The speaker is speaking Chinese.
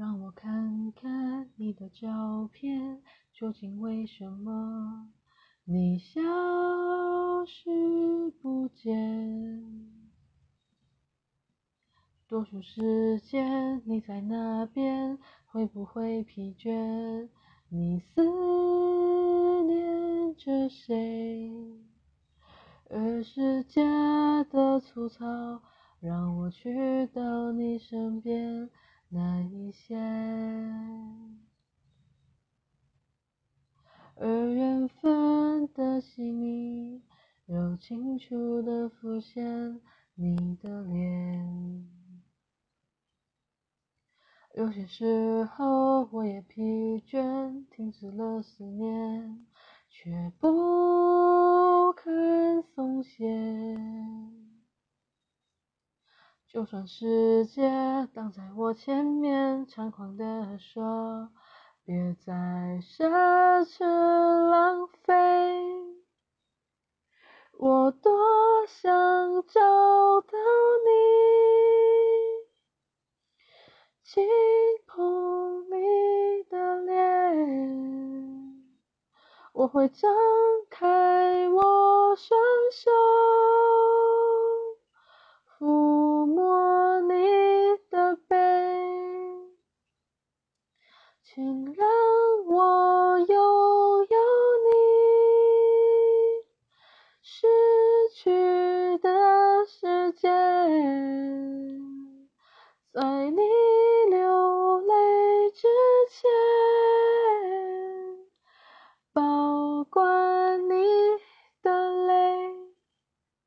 让我看看你的照片，究竟为什么你消失不见？多数时间你在那边，会不会疲倦？你思念着谁？而世界的粗糙，让我去到你身边难一些。而缘分的细腻，又清楚的浮现你的脸。有些时候我也疲倦，停止了思念，却不就算世界挡在我前面，猖狂地说，别再奢侈浪费，我多想找到你。轻碰你的脸，我会张开我就